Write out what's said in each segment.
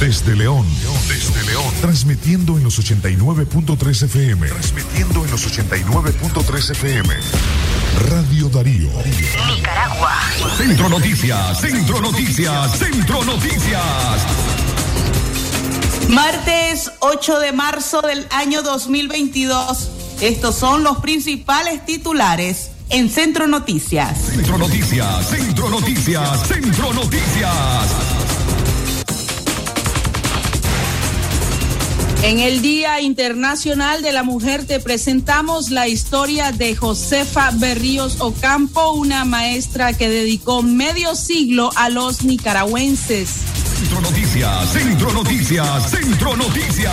Desde León. Desde León. Transmitiendo en los 89.3 FM. Transmitiendo en los 89.3 FM. Radio Darío. Nicaragua. Centro Noticias, Centro Noticias, Centro Noticias. Martes 8 de marzo del año 2022. Estos son los principales titulares en Centro Noticias. Centro Noticias, Centro Noticias, Centro Noticias. En el Día Internacional de la Mujer te presentamos la historia de Josefa Berríos Ocampo, una maestra que dedicó medio siglo a los nicaragüenses. Centro Noticias, Centro Noticias, Centro Noticias.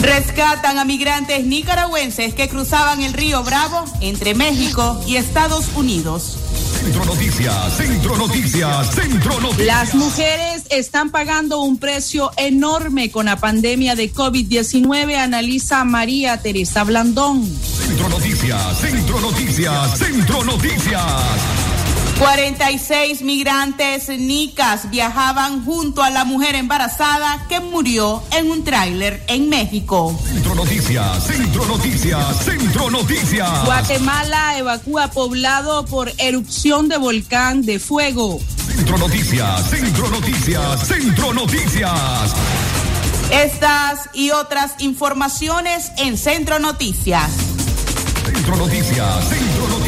Rescatan a migrantes nicaragüenses que cruzaban el río Bravo entre México y Estados Unidos. Centro Noticias, Centro Noticias, Centro Noticias. Las mujeres están pagando un precio enorme con la pandemia de COVID-19, analiza María Teresa Blandón. Centro Noticias, Centro Noticias, Centro Noticias. 46 migrantes nicas viajaban junto a la mujer embarazada que murió en un tráiler en México. Centro Noticias, Centro Noticias, Centro Noticias. Guatemala evacúa poblado por erupción de volcán de fuego. Centro Noticias, Centro Noticias, Centro Noticias. Estas y otras informaciones en Centro Noticias. Centro Noticias, Centro Noticias,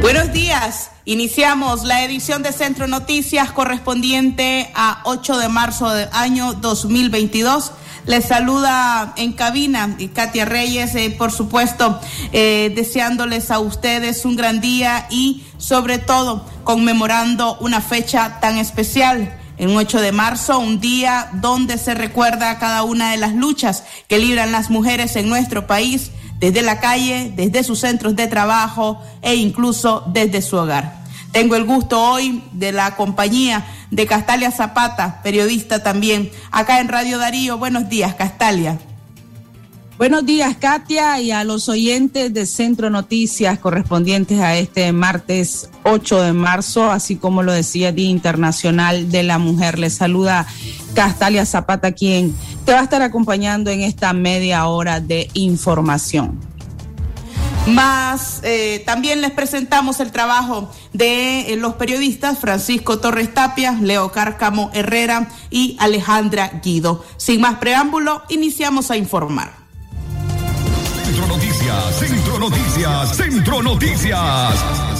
Buenos días. Iniciamos la edición de Centro Noticias correspondiente a 8 de marzo del año 2022. Les saluda en cabina Katia Reyes, eh, por supuesto, eh, deseándoles a ustedes un gran día y sobre todo conmemorando una fecha tan especial en 8 de marzo, un día donde se recuerda cada una de las luchas que libran las mujeres en nuestro país, desde la calle, desde sus centros de trabajo e incluso desde su hogar. Tengo el gusto hoy de la compañía de Castalia Zapata, periodista también, acá en Radio Darío. Buenos días, Castalia. Buenos días, Katia, y a los oyentes de Centro Noticias correspondientes a este martes 8 de marzo, así como lo decía Día Internacional de la Mujer. Les saluda Castalia Zapata, quien te va a estar acompañando en esta media hora de información. Más, eh, también les presentamos el trabajo de eh, los periodistas Francisco Torres Tapia, Leo Cárcamo Herrera y Alejandra Guido. Sin más preámbulo, iniciamos a informar. Centro Noticias, Centro Noticias, Centro Noticias.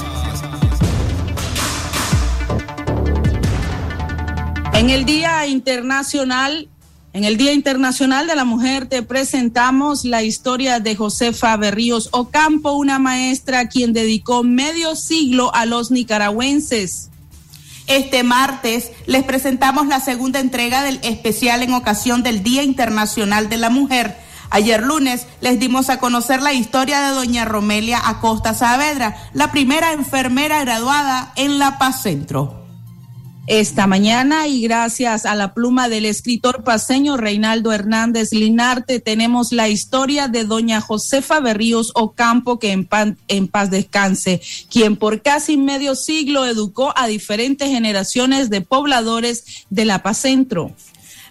En el Día Internacional, en el Día Internacional de la Mujer te presentamos la historia de Josefa Berríos Ocampo, una maestra quien dedicó medio siglo a los nicaragüenses. Este martes les presentamos la segunda entrega del especial en ocasión del Día Internacional de la Mujer Ayer lunes les dimos a conocer la historia de doña Romelia Acosta Saavedra, la primera enfermera graduada en La Paz Centro. Esta mañana y gracias a la pluma del escritor paseño Reinaldo Hernández Linarte tenemos la historia de doña Josefa Berríos Ocampo que en, en paz descanse, quien por casi medio siglo educó a diferentes generaciones de pobladores de La Paz Centro.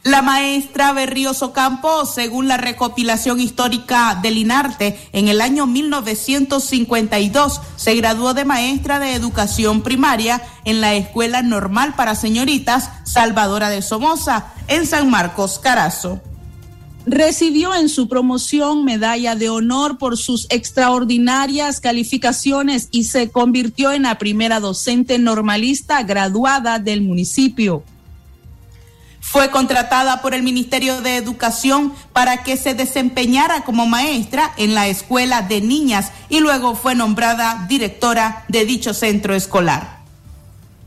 La maestra Berríoso Campo, según la recopilación histórica del INARTE, en el año 1952 se graduó de maestra de educación primaria en la Escuela Normal para Señoritas Salvadora de Somoza, en San Marcos, Carazo. Recibió en su promoción medalla de honor por sus extraordinarias calificaciones y se convirtió en la primera docente normalista graduada del municipio. Fue contratada por el Ministerio de Educación para que se desempeñara como maestra en la Escuela de Niñas y luego fue nombrada directora de dicho centro escolar.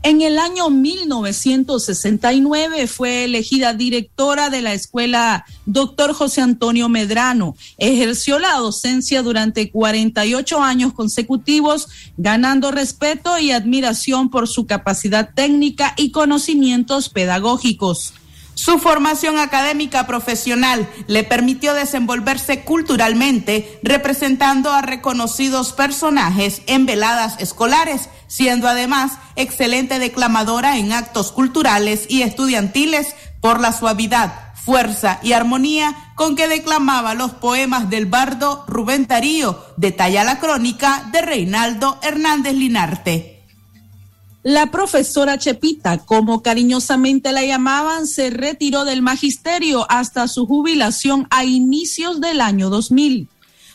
En el año 1969 fue elegida directora de la escuela Dr. José Antonio Medrano. Ejerció la docencia durante 48 años consecutivos, ganando respeto y admiración por su capacidad técnica y conocimientos pedagógicos. Su formación académica profesional le permitió desenvolverse culturalmente, representando a reconocidos personajes en veladas escolares, siendo además excelente declamadora en actos culturales y estudiantiles por la suavidad, fuerza y armonía con que declamaba los poemas del bardo Rubén Tarío, detalla la crónica de Reinaldo Hernández Linarte. La profesora Chepita, como cariñosamente la llamaban, se retiró del magisterio hasta su jubilación a inicios del año 2000.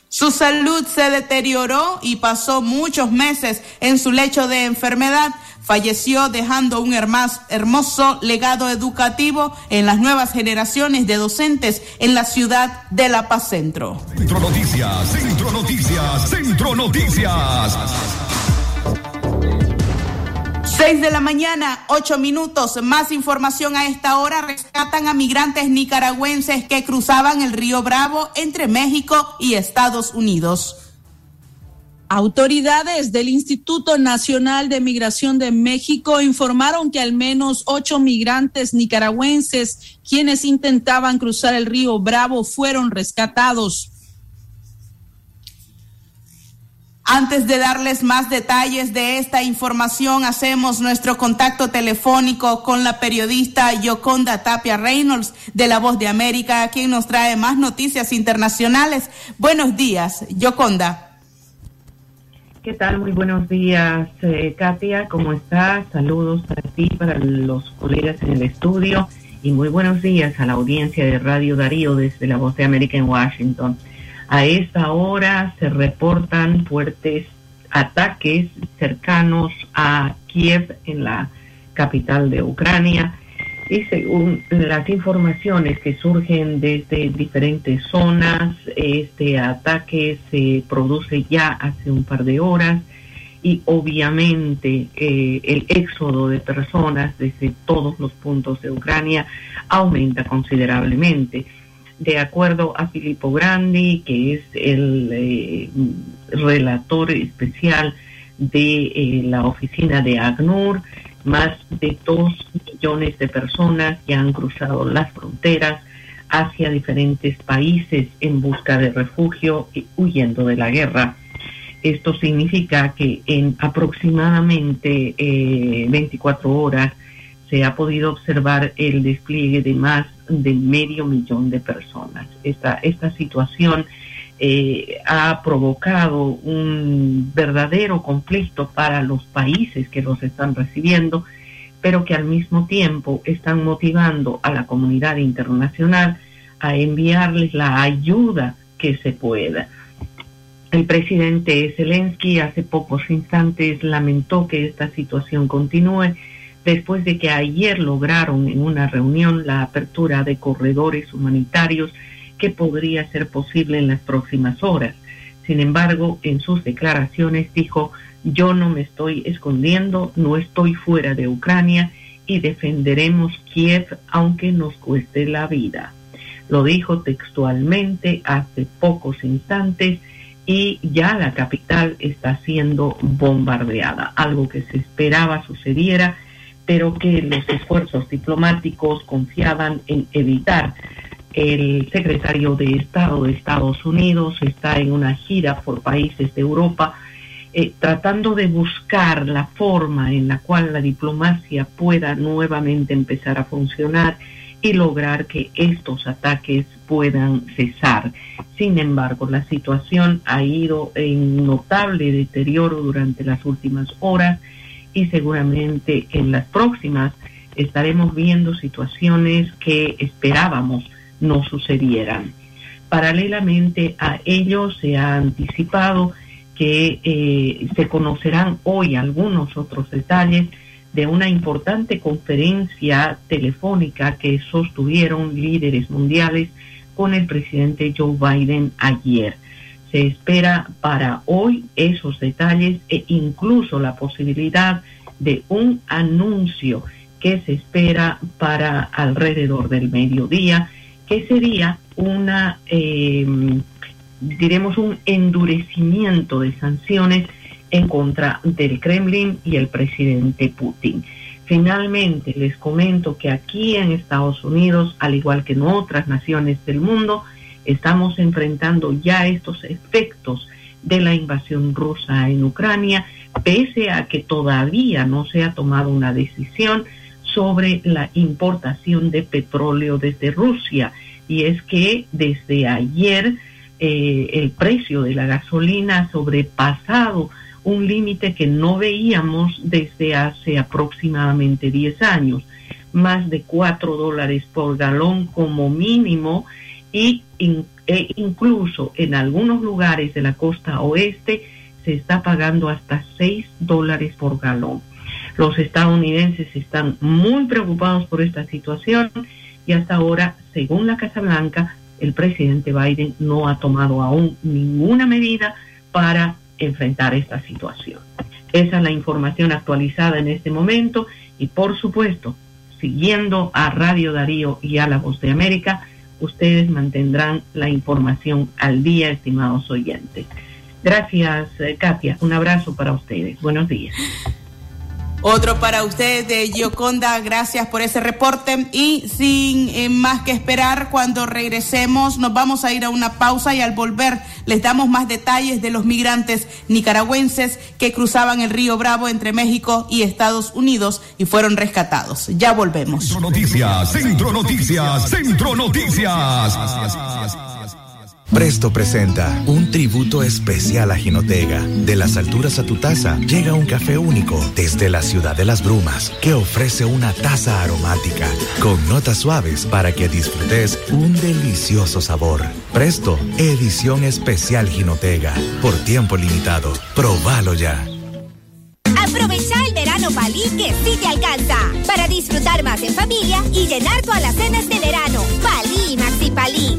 Su salud se deterioró y pasó muchos meses en su lecho de enfermedad. Falleció dejando un hermoso legado educativo en las nuevas generaciones de docentes en la ciudad de La Paz Centro. Centro Noticias, Centro Noticias, Centro Noticias. 6 de la mañana, 8 minutos. Más información a esta hora. Rescatan a migrantes nicaragüenses que cruzaban el río Bravo entre México y Estados Unidos. Autoridades del Instituto Nacional de Migración de México informaron que al menos ocho migrantes nicaragüenses quienes intentaban cruzar el río Bravo fueron rescatados. Antes de darles más detalles de esta información, hacemos nuestro contacto telefónico con la periodista Yoconda Tapia Reynolds de La Voz de América, quien nos trae más noticias internacionales. Buenos días, Yoconda. ¿Qué tal? Muy buenos días, eh, Katia. ¿Cómo estás? Saludos para ti, para los colegas en el estudio y muy buenos días a la audiencia de Radio Darío desde La Voz de América en Washington. A esa hora se reportan fuertes ataques cercanos a Kiev, en la capital de Ucrania, y según las informaciones que surgen desde diferentes zonas, este ataque se produce ya hace un par de horas y obviamente eh, el éxodo de personas desde todos los puntos de Ucrania aumenta considerablemente de acuerdo a Filippo Grandi, que es el eh, relator especial de eh, la oficina de ACNUR, más de dos millones de personas ya han cruzado las fronteras hacia diferentes países en busca de refugio y huyendo de la guerra. Esto significa que en aproximadamente 24 eh, horas se ha podido observar el despliegue de más de medio millón de personas. Esta, esta situación eh, ha provocado un verdadero conflicto para los países que los están recibiendo, pero que al mismo tiempo están motivando a la comunidad internacional a enviarles la ayuda que se pueda. El presidente Zelensky hace pocos instantes lamentó que esta situación continúe después de que ayer lograron en una reunión la apertura de corredores humanitarios que podría ser posible en las próximas horas. Sin embargo, en sus declaraciones dijo, yo no me estoy escondiendo, no estoy fuera de Ucrania y defenderemos Kiev aunque nos cueste la vida. Lo dijo textualmente hace pocos instantes y ya la capital está siendo bombardeada, algo que se esperaba sucediera pero que los esfuerzos diplomáticos confiaban en evitar. El secretario de Estado de Estados Unidos está en una gira por países de Europa eh, tratando de buscar la forma en la cual la diplomacia pueda nuevamente empezar a funcionar y lograr que estos ataques puedan cesar. Sin embargo, la situación ha ido en notable deterioro durante las últimas horas y seguramente en las próximas estaremos viendo situaciones que esperábamos no sucedieran. Paralelamente a ello se ha anticipado que eh, se conocerán hoy algunos otros detalles de una importante conferencia telefónica que sostuvieron líderes mundiales con el presidente Joe Biden ayer. Se espera para hoy esos detalles e incluso la posibilidad de un anuncio que se espera para alrededor del mediodía, que sería una, eh, diremos, un endurecimiento de sanciones en contra del Kremlin y el presidente Putin. Finalmente, les comento que aquí en Estados Unidos, al igual que en otras naciones del mundo, estamos enfrentando ya estos efectos de la invasión rusa en Ucrania, pese a que todavía no se ha tomado una decisión sobre la importación de petróleo desde Rusia. Y es que desde ayer eh, el precio de la gasolina ha sobrepasado un límite que no veíamos desde hace aproximadamente 10 años, más de 4 dólares por galón como mínimo y e incluso en algunos lugares de la costa oeste se está pagando hasta 6 dólares por galón. Los estadounidenses están muy preocupados por esta situación y hasta ahora, según la Casa Blanca, el presidente Biden no ha tomado aún ninguna medida para enfrentar esta situación. Esa es la información actualizada en este momento y por supuesto, siguiendo a Radio Darío y a La Voz de América, ustedes mantendrán la información al día, estimados oyentes. Gracias, eh, Katia. Un abrazo para ustedes. Buenos días. Otro para usted de Gioconda, gracias por ese reporte. Y sin eh, más que esperar, cuando regresemos nos vamos a ir a una pausa y al volver les damos más detalles de los migrantes nicaragüenses que cruzaban el río Bravo entre México y Estados Unidos y fueron rescatados. Ya volvemos. Centro Noticias, Centro Noticias, Centro Noticias. Presto presenta un tributo especial a Jinotega. De las alturas a tu taza llega un café único desde la ciudad de las brumas que ofrece una taza aromática con notas suaves para que disfrutes un delicioso sabor. Presto, edición especial Jinotega. Por tiempo limitado. Probalo ya. Aprovecha el verano Palí que sí te alcanza para disfrutar más en familia y llenar todas las cenas de verano. Palí, Maxi Palí,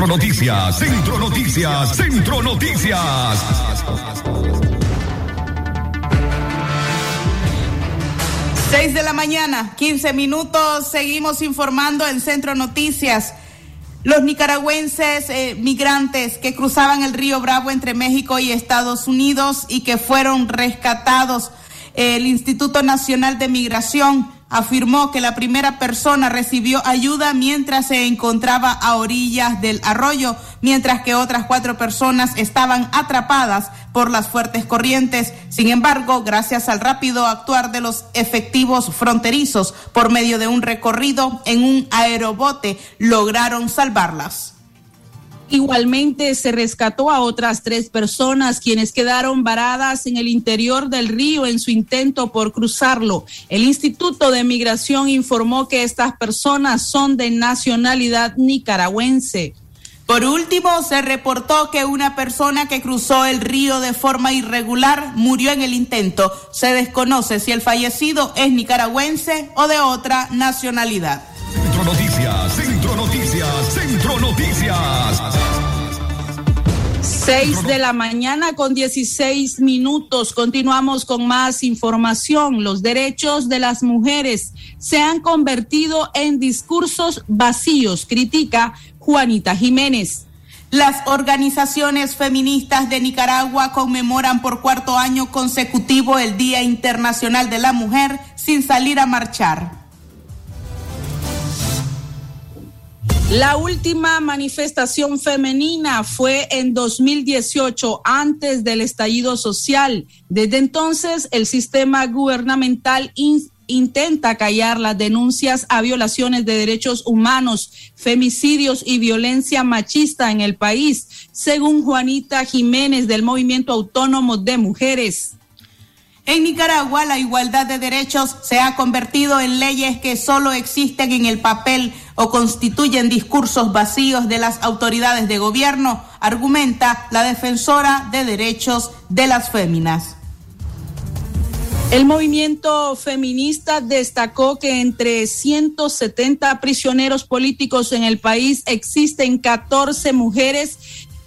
Centro Noticias, Centro Noticias, Centro Noticias. 6 de la mañana, 15 minutos, seguimos informando en Centro Noticias. Los nicaragüenses eh, migrantes que cruzaban el río Bravo entre México y Estados Unidos y que fueron rescatados, el Instituto Nacional de Migración afirmó que la primera persona recibió ayuda mientras se encontraba a orillas del arroyo, mientras que otras cuatro personas estaban atrapadas por las fuertes corrientes. Sin embargo, gracias al rápido actuar de los efectivos fronterizos por medio de un recorrido en un aerobote, lograron salvarlas. Igualmente se rescató a otras tres personas quienes quedaron varadas en el interior del río en su intento por cruzarlo. El Instituto de Migración informó que estas personas son de nacionalidad nicaragüense. Por último, se reportó que una persona que cruzó el río de forma irregular murió en el intento. Se desconoce si el fallecido es nicaragüense o de otra nacionalidad. Centro Noticias, Centro Noticias, Centro Noticias. Seis de la mañana con 16 minutos. Continuamos con más información. Los derechos de las mujeres se han convertido en discursos vacíos, critica Juanita Jiménez. Las organizaciones feministas de Nicaragua conmemoran por cuarto año consecutivo el Día Internacional de la Mujer sin salir a marchar. La última manifestación femenina fue en 2018, antes del estallido social. Desde entonces, el sistema gubernamental intenta callar las denuncias a violaciones de derechos humanos, femicidios y violencia machista en el país, según Juanita Jiménez del Movimiento Autónomo de Mujeres. En Nicaragua la igualdad de derechos se ha convertido en leyes que solo existen en el papel o constituyen discursos vacíos de las autoridades de gobierno, argumenta la defensora de derechos de las féminas. El movimiento feminista destacó que entre 170 prisioneros políticos en el país existen 14 mujeres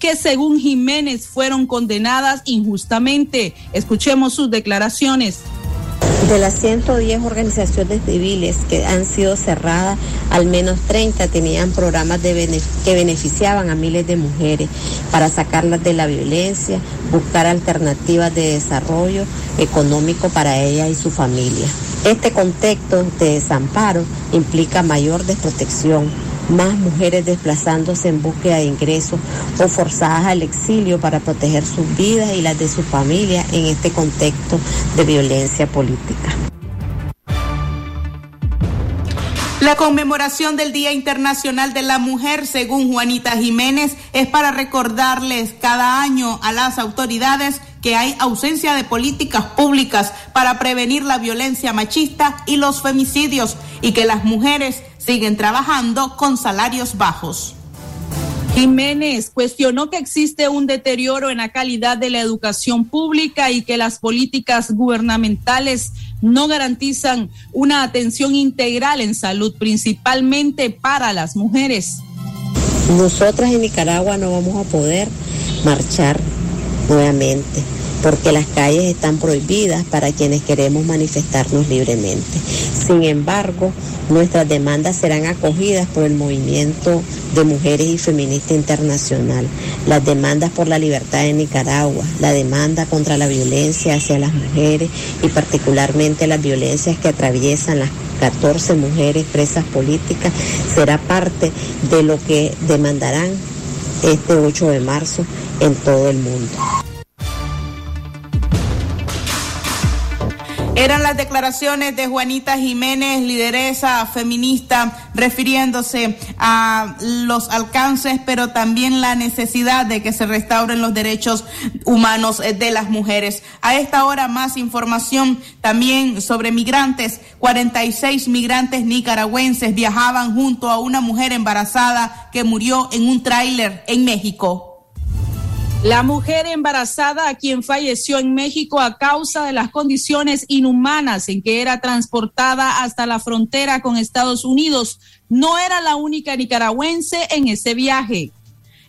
que según Jiménez fueron condenadas injustamente. Escuchemos sus declaraciones. De las 110 organizaciones civiles que han sido cerradas, al menos 30 tenían programas que beneficiaban a miles de mujeres para sacarlas de la violencia, buscar alternativas de desarrollo económico para ellas y su familia. Este contexto de desamparo implica mayor desprotección más mujeres desplazándose en búsqueda de ingresos o forzadas al exilio para proteger sus vidas y las de su familia en este contexto de violencia política. La conmemoración del Día Internacional de la Mujer, según Juanita Jiménez, es para recordarles cada año a las autoridades que hay ausencia de políticas públicas para prevenir la violencia machista y los femicidios y que las mujeres siguen trabajando con salarios bajos. Jiménez cuestionó que existe un deterioro en la calidad de la educación pública y que las políticas gubernamentales no garantizan una atención integral en salud, principalmente para las mujeres. Nosotras en Nicaragua no vamos a poder marchar nuevamente porque las calles están prohibidas para quienes queremos manifestarnos libremente. Sin embargo, nuestras demandas serán acogidas por el movimiento de mujeres y feminista internacional, las demandas por la libertad de Nicaragua, la demanda contra la violencia hacia las mujeres y particularmente las violencias que atraviesan las 14 mujeres presas políticas, será parte de lo que demandarán este 8 de marzo en todo el mundo. Eran las declaraciones de Juanita Jiménez, lideresa feminista, refiriéndose a los alcances, pero también la necesidad de que se restauren los derechos humanos de las mujeres. A esta hora más información también sobre migrantes. 46 migrantes nicaragüenses viajaban junto a una mujer embarazada que murió en un tráiler en México. La mujer embarazada a quien falleció en México a causa de las condiciones inhumanas en que era transportada hasta la frontera con Estados Unidos no era la única nicaragüense en ese viaje.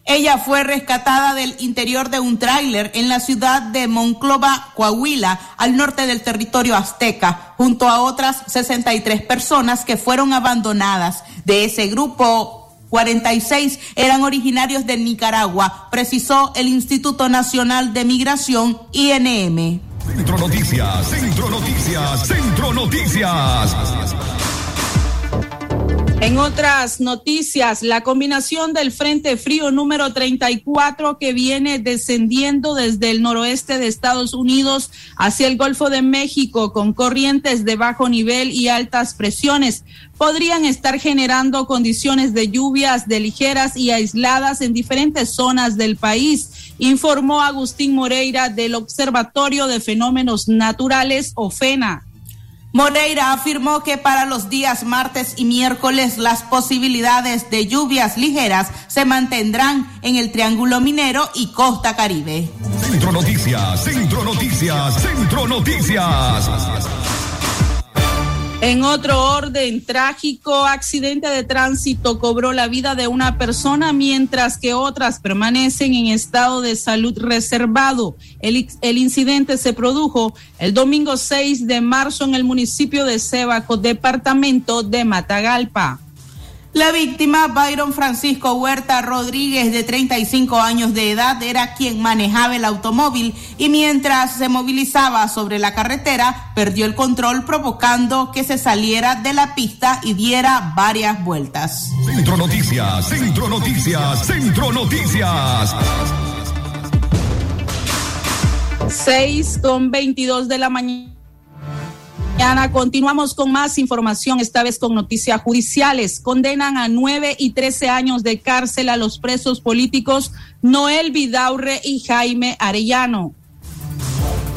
Ella fue rescatada del interior de un tráiler en la ciudad de Monclova, Coahuila, al norte del territorio azteca, junto a otras 63 personas que fueron abandonadas. De ese grupo, 46 eran originarios de Nicaragua, precisó el Instituto Nacional de Migración, INM. Centro Noticias, Centro Noticias, Centro Noticias. En otras noticias, la combinación del Frente Frío número 34 que viene descendiendo desde el noroeste de Estados Unidos hacia el Golfo de México con corrientes de bajo nivel y altas presiones podrían estar generando condiciones de lluvias de ligeras y aisladas en diferentes zonas del país, informó Agustín Moreira del Observatorio de Fenómenos Naturales, OFENA. Moreira afirmó que para los días martes y miércoles las posibilidades de lluvias ligeras se mantendrán en el Triángulo Minero y Costa Caribe. Centro Noticias, Centro Noticias, Centro Noticias. En otro orden trágico, accidente de tránsito cobró la vida de una persona mientras que otras permanecen en estado de salud reservado. El, incidente se produjo el domingo 6 de marzo en el municipio de Cebaco, departamento de Matagalpa. La víctima, Byron Francisco Huerta Rodríguez, de 35 años de edad, era quien manejaba el automóvil y mientras se movilizaba sobre la carretera, perdió el control provocando que se saliera de la pista y diera varias vueltas. Centro Noticias, Centro Noticias, Centro Noticias. 6 con 22 de la mañana. Mañana continuamos con más información, esta vez con noticias judiciales. Condenan a nueve y trece años de cárcel a los presos políticos Noel Vidaurre y Jaime Arellano.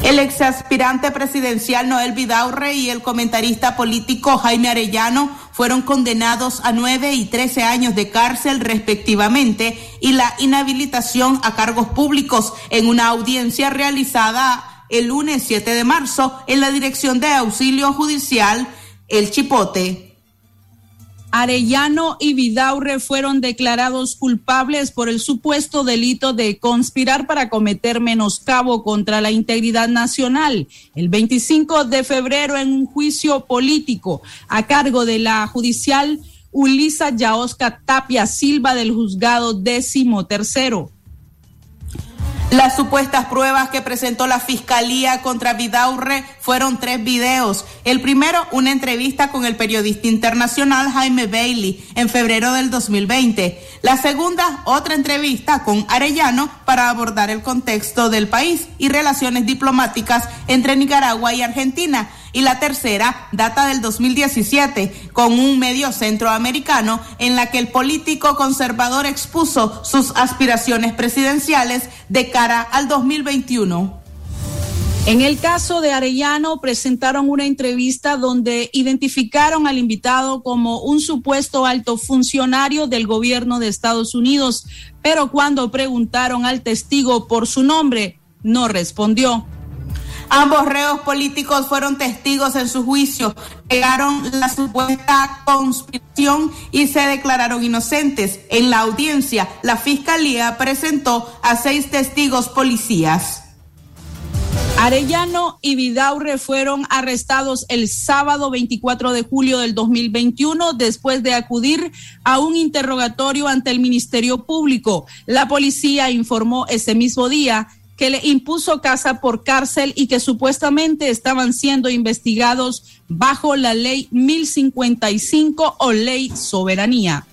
El exaspirante presidencial Noel Vidaurre y el comentarista político Jaime Arellano fueron condenados a nueve y trece años de cárcel respectivamente y la inhabilitación a cargos públicos en una audiencia realizada el lunes 7 de marzo en la Dirección de Auxilio Judicial El Chipote. Arellano y Vidaurre fueron declarados culpables por el supuesto delito de conspirar para cometer menoscabo contra la integridad nacional el 25 de febrero en un juicio político a cargo de la judicial Ulisa Yaosca Tapia Silva del juzgado décimo tercero. Las supuestas pruebas que presentó la fiscalía contra Vidaurre fueron tres videos. El primero, una entrevista con el periodista internacional Jaime Bailey en febrero del 2020. La segunda, otra entrevista con Arellano para abordar el contexto del país y relaciones diplomáticas entre Nicaragua y Argentina y la tercera data del 2017 con un medio centroamericano en la que el político conservador expuso sus aspiraciones presidenciales de cara al 2021. En el caso de Arellano, presentaron una entrevista donde identificaron al invitado como un supuesto alto funcionario del gobierno de Estados Unidos, pero cuando preguntaron al testigo por su nombre, no respondió. Ambos reos políticos fueron testigos en su juicio, negaron la supuesta conspiración y se declararon inocentes. En la audiencia, la fiscalía presentó a seis testigos policías. Arellano y Vidaurre fueron arrestados el sábado 24 de julio del 2021 después de acudir a un interrogatorio ante el Ministerio Público. La policía informó ese mismo día que le impuso casa por cárcel y que supuestamente estaban siendo investigados bajo la ley 1055 o ley soberanía.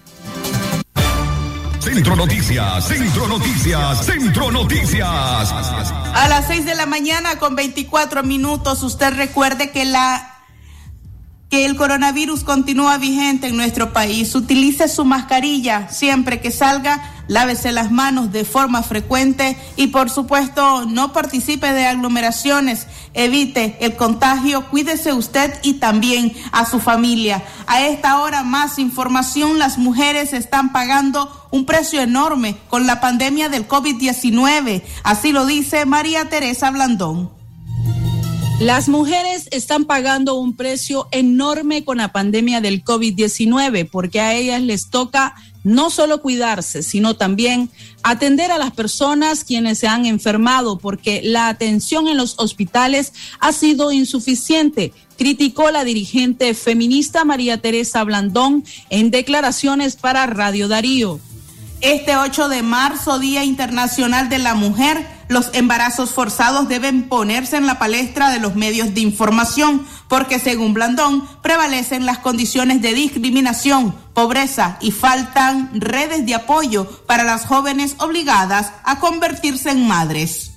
Centro Noticias, Centro Noticias, Centro Noticias. A las 6 de la mañana con 24 minutos, usted recuerde que la que el coronavirus continúa vigente en nuestro país. Utilice su mascarilla siempre que salga lávese las manos de forma frecuente y por supuesto no participe de aglomeraciones, evite el contagio, cuídese usted y también a su familia. A esta hora más información, las mujeres están pagando un precio enorme con la pandemia del COVID-19, así lo dice María Teresa Blandón. Las mujeres están pagando un precio enorme con la pandemia del COVID-19 porque a ellas les toca no solo cuidarse, sino también atender a las personas quienes se han enfermado porque la atención en los hospitales ha sido insuficiente, criticó la dirigente feminista María Teresa Blandón en declaraciones para Radio Darío. Este 8 de marzo, Día Internacional de la Mujer, los embarazos forzados deben ponerse en la palestra de los medios de información, porque según Blandón, prevalecen las condiciones de discriminación, pobreza y faltan redes de apoyo para las jóvenes obligadas a convertirse en madres.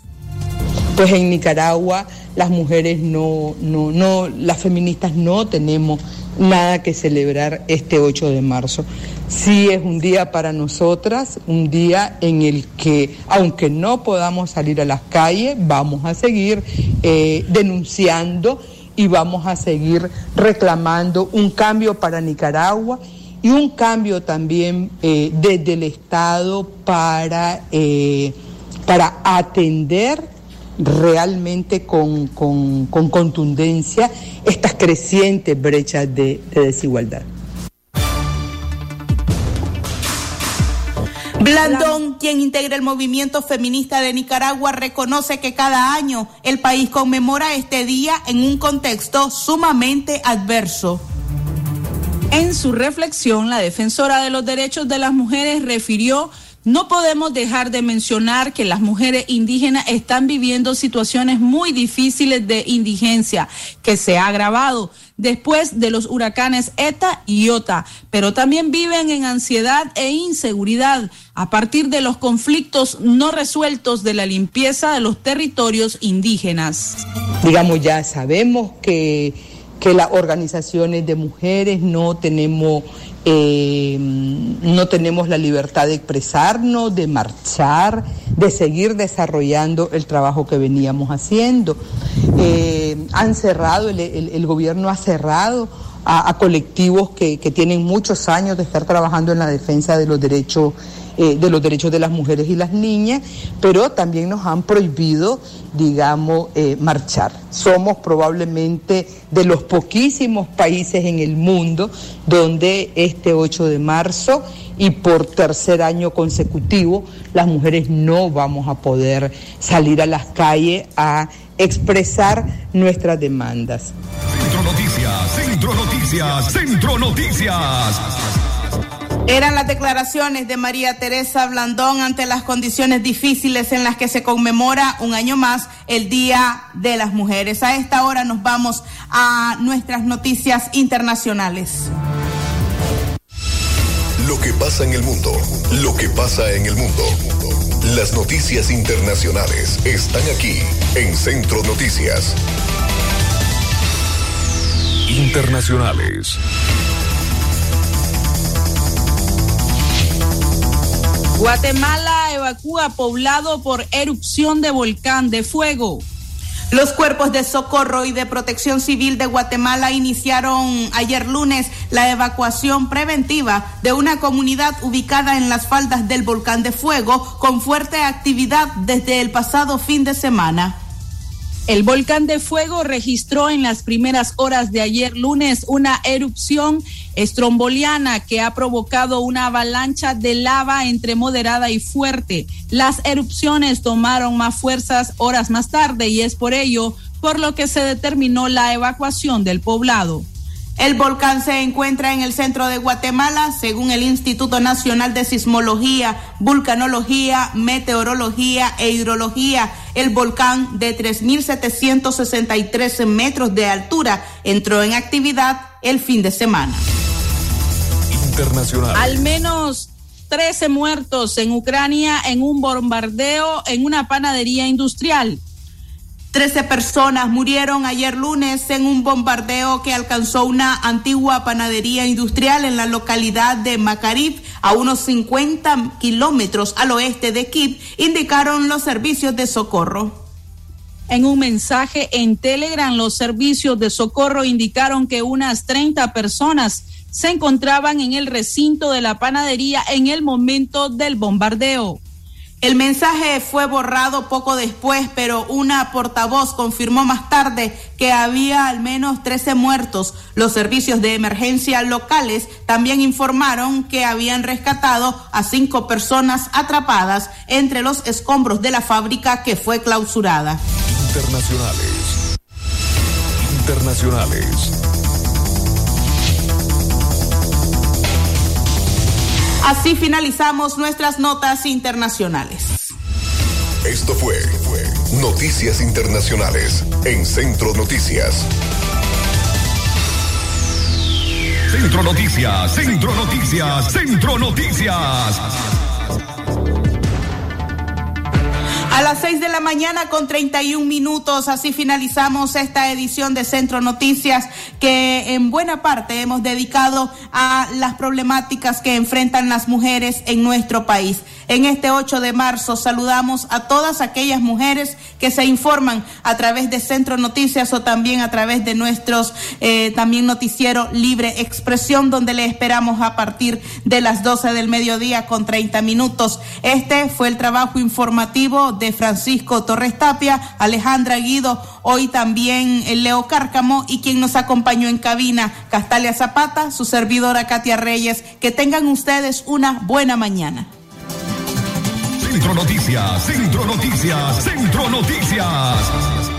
Pues en Nicaragua las mujeres no, no, no, las feministas no tenemos nada que celebrar este 8 de marzo. Sí es un día para nosotras, un día en el que, aunque no podamos salir a las calles, vamos a seguir eh, denunciando y vamos a seguir reclamando un cambio para Nicaragua y un cambio también eh, desde el Estado para, eh, para atender realmente con, contundencia estas crecientes brechas de desigualdad. Blandón, quien integra el movimiento feminista de Nicaragua, reconoce que cada año el país conmemora este día en un contexto sumamente adverso. En su reflexión, la defensora de los derechos de las mujeres refirió no podemos dejar de mencionar que las mujeres indígenas están viviendo situaciones muy difíciles de indigencia que se ha agravado después de los huracanes ETA y OTA, pero también viven en ansiedad e inseguridad a partir de los conflictos no resueltos de la limpieza de los territorios indígenas. Digamos, ya sabemos que, que las organizaciones de mujeres no tenemos eh, no tenemos la libertad de expresarnos, de marchar, de seguir desarrollando el trabajo que veníamos haciendo. Eh, han cerrado, el, gobierno ha cerrado a, colectivos que, tienen muchos años de estar trabajando en la defensa de los derechos eh, de los derechos de las mujeres y las niñas, pero también nos han prohibido, digamos, eh, marchar. Somos probablemente de los poquísimos países en el mundo donde este 8 de marzo y por tercer año consecutivo las mujeres no vamos a poder salir a las calles a expresar nuestras demandas. Centro Noticias, Centro Noticias, Centro Noticias. Eran las declaraciones de María Teresa Blandón ante las condiciones difíciles en las que se conmemora un año más el Día de las Mujeres. A esta hora nos vamos a nuestras noticias internacionales. Lo que pasa en el mundo, lo que pasa en el mundo. Las noticias internacionales están aquí en Centro Noticias. Internacionales. Guatemala evacúa poblado por erupción de volcán de fuego. Los cuerpos de socorro y de protección civil de Guatemala iniciaron ayer lunes la evacuación preventiva de una comunidad ubicada en las faldas del volcán de fuego con fuerte actividad desde el pasado fin de semana. El volcán de fuego registró en las primeras horas de ayer lunes una erupción estromboliana que ha provocado una avalancha de lava entre moderada y fuerte. Las erupciones tomaron más fuerzas horas más tarde y es por ello por lo que se determinó la evacuación del poblado. El volcán se encuentra en el centro de Guatemala, según el Instituto Nacional de Sismología, Vulcanología, Meteorología e Hidrología. El volcán de 3.763 metros de altura entró en actividad el fin de semana. Internacional. Al menos 13 muertos en Ucrania en un bombardeo en una panadería industrial. Trece personas murieron ayer lunes en un bombardeo que alcanzó una antigua panadería industrial en la localidad de Makarif, a unos 50 kilómetros al oeste de Kiev, indicaron los servicios de socorro. En un mensaje en Telegram, los servicios de socorro indicaron que unas 30 personas se encontraban en el recinto de la panadería en el momento del bombardeo. El mensaje fue borrado poco después, pero una portavoz confirmó más tarde que había al menos 13 muertos. Los servicios de emergencia locales también informaron que habían rescatado a cinco personas atrapadas entre los escombros de la fábrica que fue clausurada. Internacionales. Internacionales. Así finalizamos nuestras notas internacionales. Esto fue, fue Noticias Internacionales en Centro Noticias. Centro Noticias, Centro Noticias, Centro Noticias. A las 6 de la mañana con 31 minutos, así finalizamos esta edición de Centro Noticias que en buena parte hemos dedicado a las problemáticas que enfrentan las mujeres en nuestro país. En este 8 de marzo saludamos a todas aquellas mujeres que se informan a través de Centro Noticias o también a través de nuestros eh, también noticiero Libre Expresión, donde le esperamos a partir de las 12 del mediodía con 30 minutos. Este fue el trabajo informativo de Francisco Torres Tapia, Alejandra Guido, hoy también el Leo Cárcamo y quien nos acompañó en cabina, Castalia Zapata, su servidora Katia Reyes. Que tengan ustedes una buena mañana. Centro Noticias, Centro Noticias, Centro Noticias.